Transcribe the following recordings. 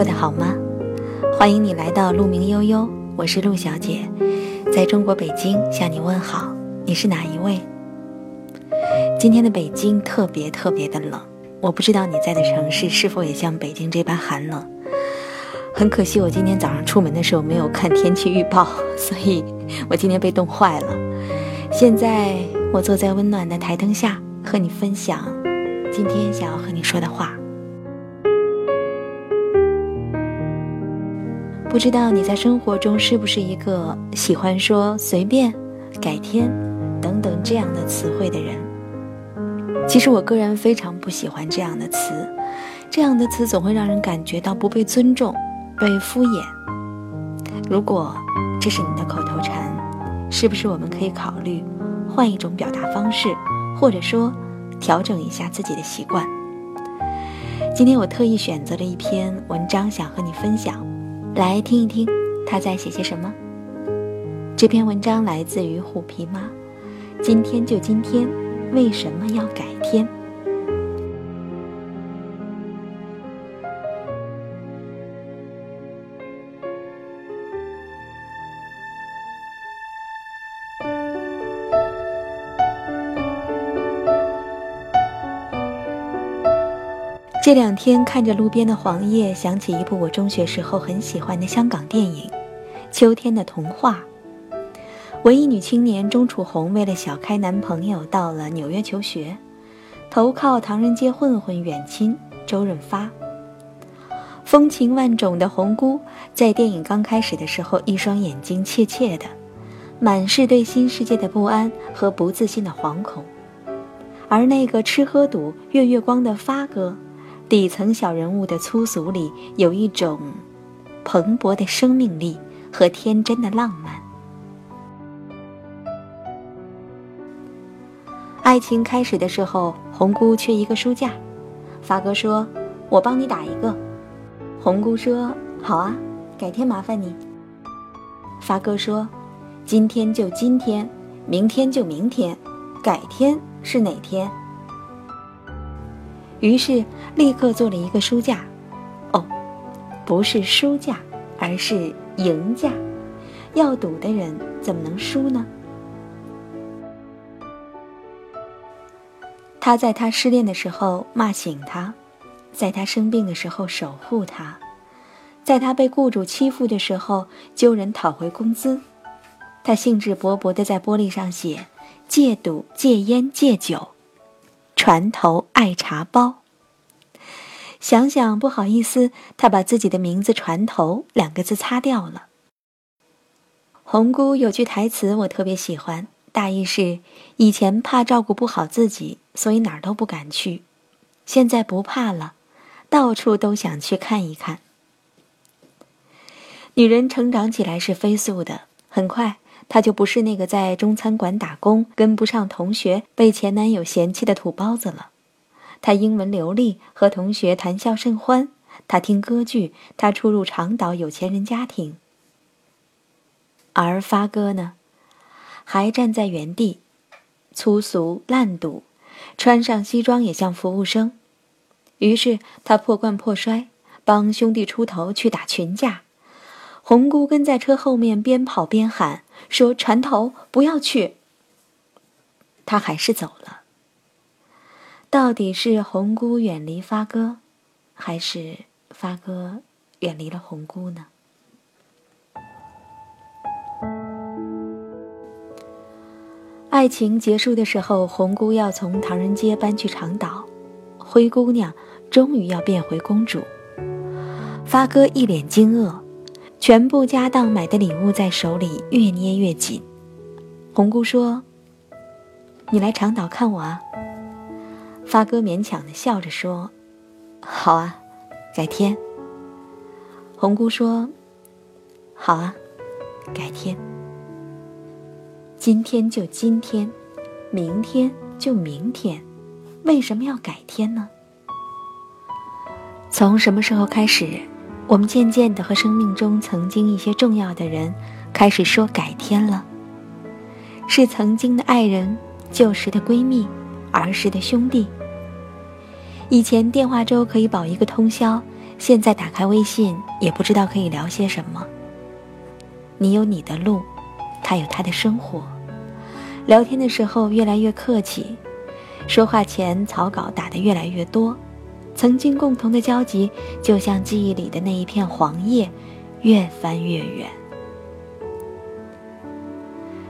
过得好吗？欢迎你来到鹿鸣悠悠，我是陆小姐，在中国北京向你问好。你是哪一位？今天的北京特别特别的冷，我不知道你在的城市是否也像北京这般寒冷。很可惜，我今天早上出门的时候没有看天气预报，所以我今天被冻坏了。现在我坐在温暖的台灯下，和你分享今天想要和你说的话。不知道你在生活中是不是一个喜欢说“随便”“改天”等等这样的词汇的人？其实我个人非常不喜欢这样的词，这样的词总会让人感觉到不被尊重、被敷衍。如果这是你的口头禅，是不是我们可以考虑换一种表达方式，或者说调整一下自己的习惯？今天我特意选择了一篇文章，想和你分享。来听一听，他在写些什么。这篇文章来自于虎皮妈。今天就今天，为什么要改天？这两天看着路边的黄叶，想起一部我中学时候很喜欢的香港电影《秋天的童话》。文艺女青年钟楚红为了小开男朋友，到了纽约求学，投靠唐人街混混远亲周润发。风情万种的红姑，在电影刚开始的时候，一双眼睛怯怯的，满是对新世界的不安和不自信的惶恐。而那个吃喝赌月月光的发哥。底层小人物的粗俗里有一种蓬勃的生命力和天真的浪漫。爱情开始的时候，红姑缺一个书架，发哥说：“我帮你打一个。”红姑说：“好啊，改天麻烦你。”发哥说：“今天就今天，明天就明天，改天是哪天？”于是立刻做了一个书架，哦，不是书架，而是赢架。要赌的人怎么能输呢？他在他失恋的时候骂醒他，在他生病的时候守护他，在他被雇主欺负的时候揪人讨回工资。他兴致勃勃地在玻璃上写：“戒赌、戒烟、戒酒。”船头爱茶包。想想不好意思，他把自己的名字“船头”两个字擦掉了。红姑有句台词我特别喜欢，大意是：以前怕照顾不好自己，所以哪儿都不敢去，现在不怕了，到处都想去看一看。女人成长起来是飞速的，很快。她就不是那个在中餐馆打工、跟不上同学、被前男友嫌弃的土包子了。她英文流利，和同学谈笑甚欢。她听歌剧，她出入长岛有钱人家庭。而发哥呢，还站在原地，粗俗烂赌，穿上西装也像服务生。于是他破罐破摔，帮兄弟出头去打群架。红姑跟在车后面，边跑边喊。说船头不要去，他还是走了。到底是红姑远离发哥，还是发哥远离了红姑呢？爱情结束的时候，红姑要从唐人街搬去长岛，灰姑娘终于要变回公主。发哥一脸惊愕。全部家当买的礼物在手里越捏越紧。红姑说：“你来长岛看我啊。”发哥勉强的笑着说：“好啊，改天。”红姑说：“好啊，改天。今天就今天，明天就明天，为什么要改天呢？从什么时候开始？”我们渐渐的和生命中曾经一些重要的人开始说改天了。是曾经的爱人、旧时的闺蜜、儿时的兄弟。以前电话粥可以保一个通宵，现在打开微信也不知道可以聊些什么。你有你的路，他有他的生活，聊天的时候越来越客气，说话前草稿打得越来越多，曾经共同的交集就像记忆里的那一片黄叶，越翻越远。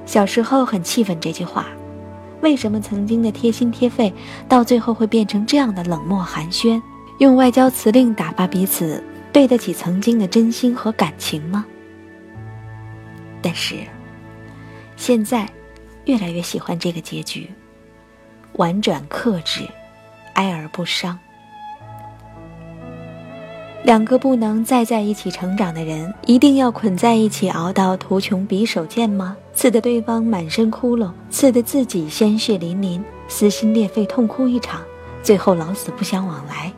小时候很气愤这句话。为什么曾经的贴心贴肺，到最后会变成这样的冷漠寒暄？用外交辞令打发彼此，对得起曾经的真心和感情吗？但是，现在，越来越喜欢这个结局，婉转克制，哀而不伤。两个不能再在一起成长的人，一定要捆在一起熬到图穷匕首见吗？刺得对方满身窟窿，刺得自己鲜血淋淋，撕心裂肺痛哭一场，最后老死不相往来，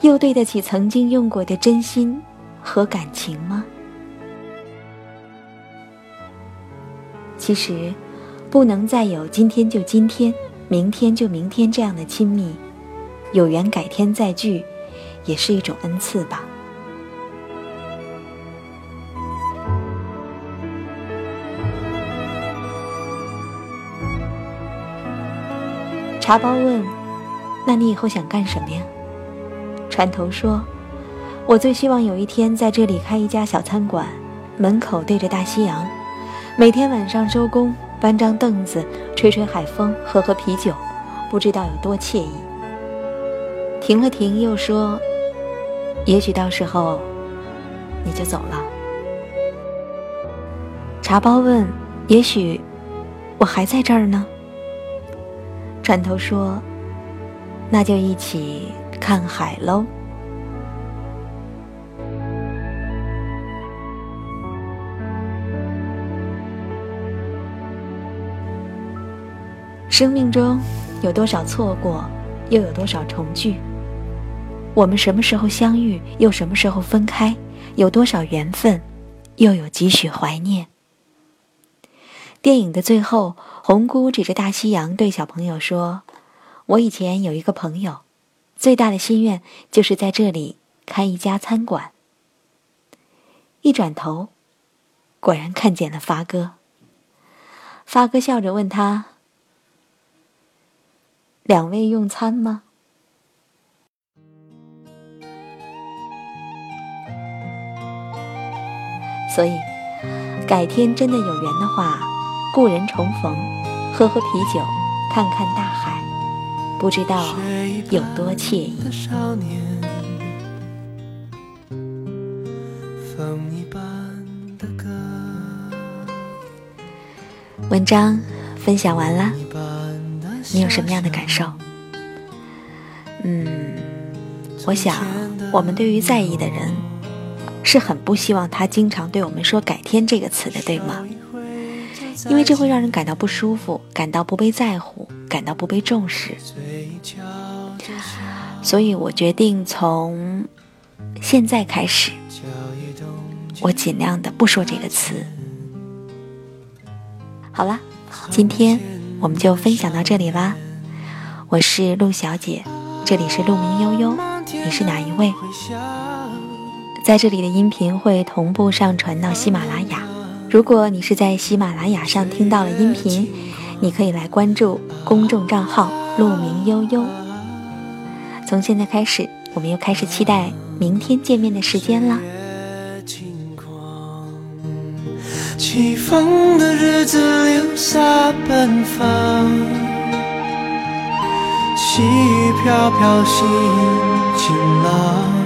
又对得起曾经用过的真心和感情吗？其实，不能再有今天就今天，明天就明天这样的亲密，有缘改天再聚。也是一种恩赐吧。茶包问：“那你以后想干什么呀？”船头说：“我最希望有一天在这里开一家小餐馆，门口对着大西洋，每天晚上收工，搬张凳子，吹吹海风，喝喝啤酒，不知道有多惬意。”停了停，又说。也许到时候，你就走了。茶包问：“也许我还在这儿呢。”船头说：“那就一起看海喽。”生命中有多少错过，又有多少重聚？我们什么时候相遇，又什么时候分开？有多少缘分，又有几许怀念？电影的最后，红姑指着大西洋对小朋友说：“我以前有一个朋友，最大的心愿就是在这里开一家餐馆。”一转头，果然看见了发哥。发哥笑着问他：“两位用餐吗？”所以，改天真的有缘的话，故人重逢，喝喝啤酒，看看大海，不知道有多惬意。文章分享完了，你有什么样的感受？嗯，我想，我们对于在意的人。是很不希望他经常对我们说“改天”这个词的，对吗？因为这会让人感到不舒服，感到不被在乎，感到不被重视。所以我决定从现在开始，我尽量的不说这个词。好了，今天我们就分享到这里啦。我是陆小姐，这里是陆鸣悠悠，你是哪一位？在这里的音频会同步上传到喜马拉雅。如果你是在喜马拉雅上听到了音频，你可以来关注公众账号“鹿鸣悠悠”。从现在开始，我们又开始期待明天见面的时间了。起风的日子留下奔放，细雨飘飘，心晴朗。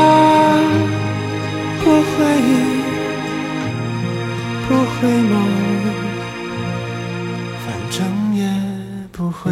回眸，反正也不会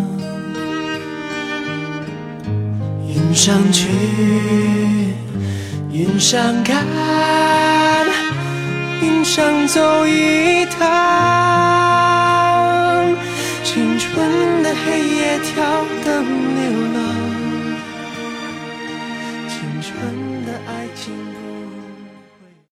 云上去，云上看，云上走一趟。青春的黑夜，挑灯流。